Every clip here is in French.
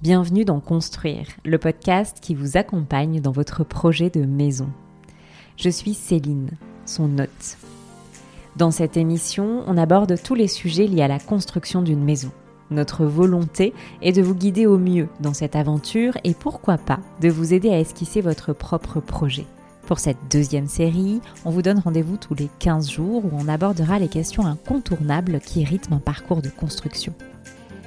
Bienvenue dans Construire, le podcast qui vous accompagne dans votre projet de maison. Je suis Céline, son hôte. Dans cette émission, on aborde tous les sujets liés à la construction d'une maison. Notre volonté est de vous guider au mieux dans cette aventure et pourquoi pas de vous aider à esquisser votre propre projet. Pour cette deuxième série, on vous donne rendez-vous tous les 15 jours où on abordera les questions incontournables qui rythment un parcours de construction.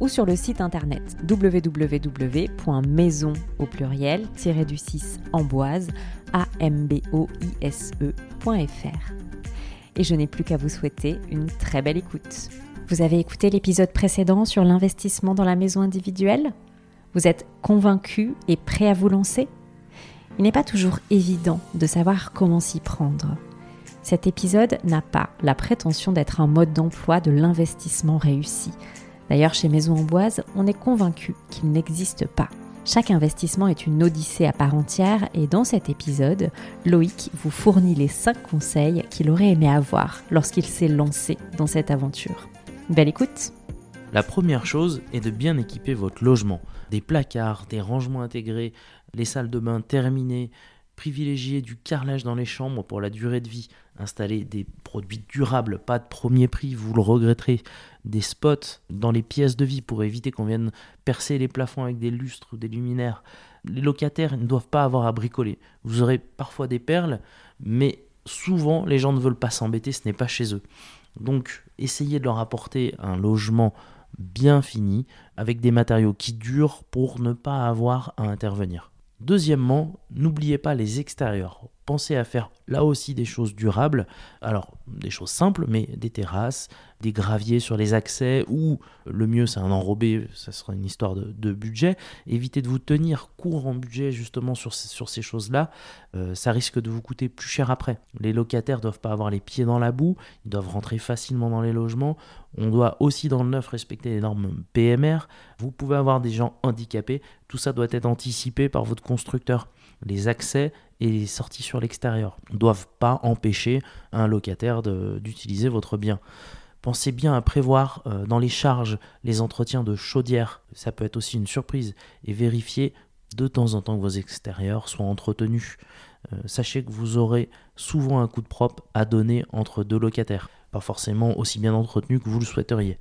ou sur le site internet www.maison au pluriel du 6 amboise amboise.fr. Et je n'ai plus qu'à vous souhaiter une très belle écoute. Vous avez écouté l'épisode précédent sur l'investissement dans la maison individuelle? Vous êtes convaincu et prêt à vous lancer? Il n'est pas toujours évident de savoir comment s'y prendre. Cet épisode n'a pas la prétention d'être un mode d'emploi de l'investissement réussi. D'ailleurs, chez Maison Amboise, on est convaincu qu'il n'existe pas. Chaque investissement est une odyssée à part entière et dans cet épisode, Loïc vous fournit les 5 conseils qu'il aurait aimé avoir lorsqu'il s'est lancé dans cette aventure. Belle écoute La première chose est de bien équiper votre logement. Des placards, des rangements intégrés, les salles de bain terminées, privilégier du carrelage dans les chambres pour la durée de vie, installer des produits durables, pas de premier prix, vous le regretterez, des spots dans les pièces de vie pour éviter qu'on vienne percer les plafonds avec des lustres ou des luminaires. Les locataires ne doivent pas avoir à bricoler. Vous aurez parfois des perles, mais souvent les gens ne veulent pas s'embêter, ce n'est pas chez eux. Donc essayez de leur apporter un logement bien fini, avec des matériaux qui durent pour ne pas avoir à intervenir. Deuxièmement, n'oubliez pas les extérieurs. Pensez à faire là aussi des choses durables. Alors, des choses simples, mais des terrasses, des graviers sur les accès, ou le mieux c'est un enrobé, ça sera une histoire de, budget. Évitez de vous tenir court en budget justement sur, ces choses-là, euh, ça risque de vous coûter plus cher après. Les locataires doivent pas avoir les pieds dans la boue, ils doivent rentrer facilement dans les logements. On doit aussi dans le neuf respecter les normes PMR. Vous pouvez avoir des gens handicapés, tout ça doit être anticipé par votre constructeur. Les accès et les sorties sur l'extérieur ne doivent pas empêcher un locataire d'utiliser votre bien. Pensez bien à prévoir euh, dans les charges les entretiens de chaudière, ça peut être aussi une surprise, et vérifiez de temps en temps que vos extérieurs soient entretenus. Euh, sachez que vous aurez souvent un coup de propre à donner entre deux locataires, pas forcément aussi bien entretenu que vous le souhaiteriez.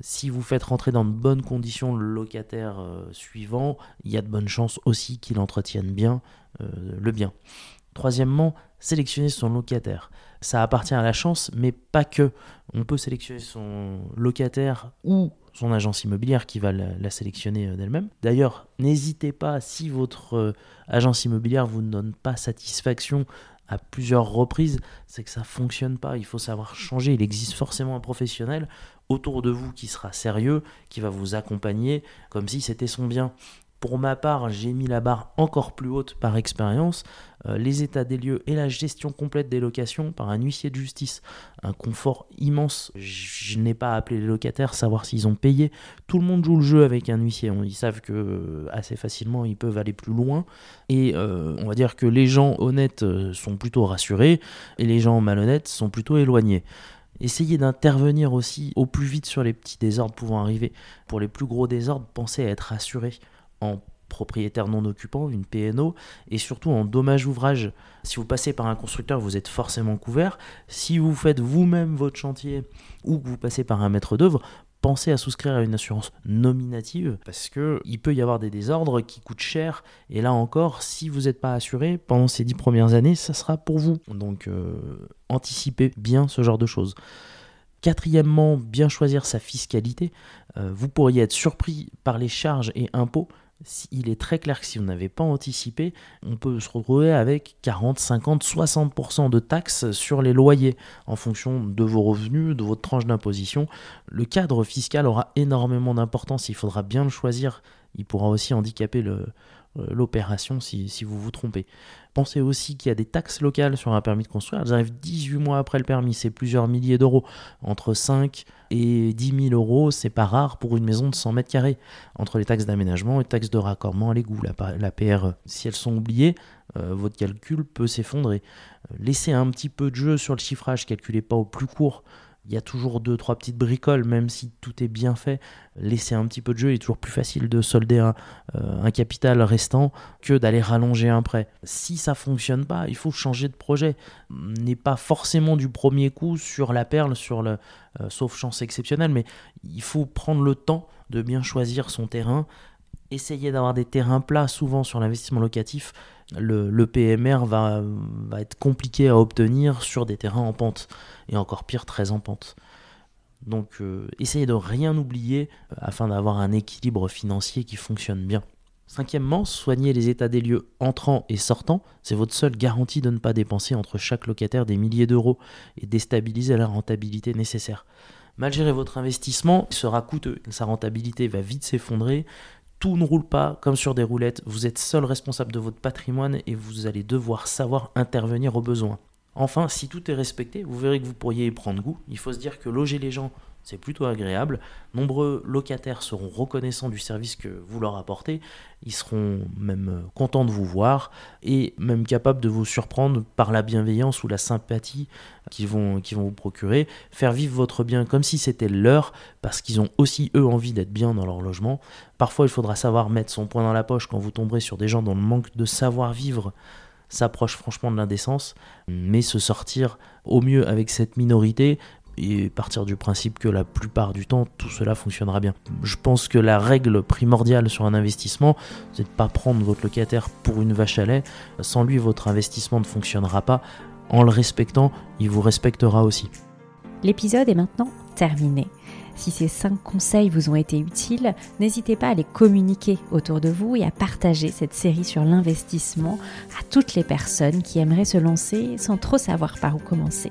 Si vous faites rentrer dans de bonnes conditions le locataire euh, suivant, il y a de bonnes chances aussi qu'il entretienne bien le bien. Troisièmement, sélectionner son locataire. Ça appartient à la chance, mais pas que. On peut sélectionner son locataire ou son agence immobilière qui va la, sélectionner euh, d'elle-même. D'ailleurs, n'hésitez pas, si votre euh, agence immobilière vous ne donne pas satisfaction à plusieurs reprises, c'est que ça fonctionne pas. Il faut savoir changer. Il existe forcément un professionnel autour de vous qui sera sérieux, qui va vous accompagner comme si c'était son bien. Pour ma part, j'ai mis la barre encore plus haute par expérience. Euh, les états des lieux et la gestion complète des locations par un huissier de justice. Un confort immense. Je n'ai pas appelé les locataires, savoir s'ils ont payé. Tout le monde joue le jeu avec un huissier. Ils savent que euh, assez facilement ils peuvent aller plus loin. Et euh, on va dire que les gens honnêtes sont plutôt rassurés et les gens malhonnêtes sont plutôt éloignés. Essayez d'intervenir aussi au plus vite sur les petits désordres pouvant arriver. Pour les plus gros désordres, pensez à être rassuré en propriétaire non occupant, une PNO, et surtout en dommage ouvrage. Si vous passez par un constructeur, vous êtes forcément couvert. Si vous faites vous-même votre chantier ou que vous passez par un maître d'œuvre, pensez à souscrire à une assurance nominative parce que il peut y avoir des désordres qui coûtent cher. Et là encore si vous n'êtes pas assuré pendant ces dix premières années ça sera pour vous. Donc euh, anticipez bien ce genre de choses. Quatrièmement bien choisir sa fiscalité. Euh, vous pourriez être surpris par les charges et impôts il est très clair que si vous n'avez pas anticipé, on peut se retrouver avec 40, 50, 60% de taxes sur les loyers en fonction de vos revenus, de votre tranche d'imposition. Le cadre fiscal aura énormément d'importance, il faudra bien le choisir. Il pourra aussi handicaper euh, l'opération si, vous vous trompez. Pensez aussi qu'il y a des taxes locales sur un permis de construire. Elles arrivent 18 mois après le permis, c'est plusieurs milliers d'euros. Entre 5 et 10 000 euros, c'est pas rare pour une maison de 100 mètres carrés. Entre les taxes d'aménagement et taxes de raccordement à l'égout, la, la PRE. Si elles sont oubliées, euh, votre calcul peut s'effondrer. laissez un petit peu de jeu sur le chiffrage, calculez pas au plus court il y a toujours deux, trois petites bricoles, même si tout est bien fait. Laisser un petit peu de jeu, il est toujours plus facile de solder un, euh, capital restant que d'aller rallonger un prêt. Si ça fonctionne pas, il faut changer de projet. N'est pas forcément du premier coup sur la perle, sur le, euh, sauf chance exceptionnelle, mais il faut prendre le temps de bien choisir son terrain. Essayer d'avoir des terrains plats, souvent sur l'investissement locatif, le, PMR va, être compliqué à obtenir sur des terrains en pente, et encore pire, très en pente. Donc euh, essayez de rien oublier euh, afin d'avoir un équilibre financier qui fonctionne bien. Cinquièmement, soignez les états des lieux entrants et sortants. C'est votre seule garantie de ne pas dépenser entre chaque locataire des milliers d'euros et déstabiliser la rentabilité nécessaire. Malgré votre investissement, sera coûteux. Sa rentabilité va vite s'effondrer tout ne roule pas comme sur des roulettes, vous êtes seul responsable de votre patrimoine et vous allez devoir savoir intervenir aux besoins. Enfin, si tout est respecté, vous verrez que vous pourriez y prendre goût. Il faut se dire que loger les gens c'est plutôt agréable. Nombreux locataires seront reconnaissants du service que vous leur apportez. Ils seront même euh, contents de vous voir et même capables de vous surprendre par la bienveillance ou la sympathie qu'ils vont, vont vous procurer. Faire vivre votre bien comme si c'était leur parce qu'ils ont aussi eux envie d'être bien dans leur logement. Parfois, il faudra savoir mettre son poing dans la poche quand vous tomberez sur des gens dont le manque de savoir-vivre s'approche franchement de l'indécence, mais se sortir au mieux avec cette minorité et partir du principe que la plupart du temps tout cela fonctionnera bien. Je pense que la règle primordiale sur un investissement, c'est de ne pas prendre votre locataire pour une vache à lait. Sans lui, votre investissement ne fonctionnera pas. En le respectant, il vous respectera aussi. L'épisode est maintenant terminé. Si ces 5 conseils vous ont été utiles, n'hésitez pas à les communiquer autour de vous et à partager cette série sur l'investissement à toutes les personnes qui aimeraient se lancer sans trop savoir par où commencer.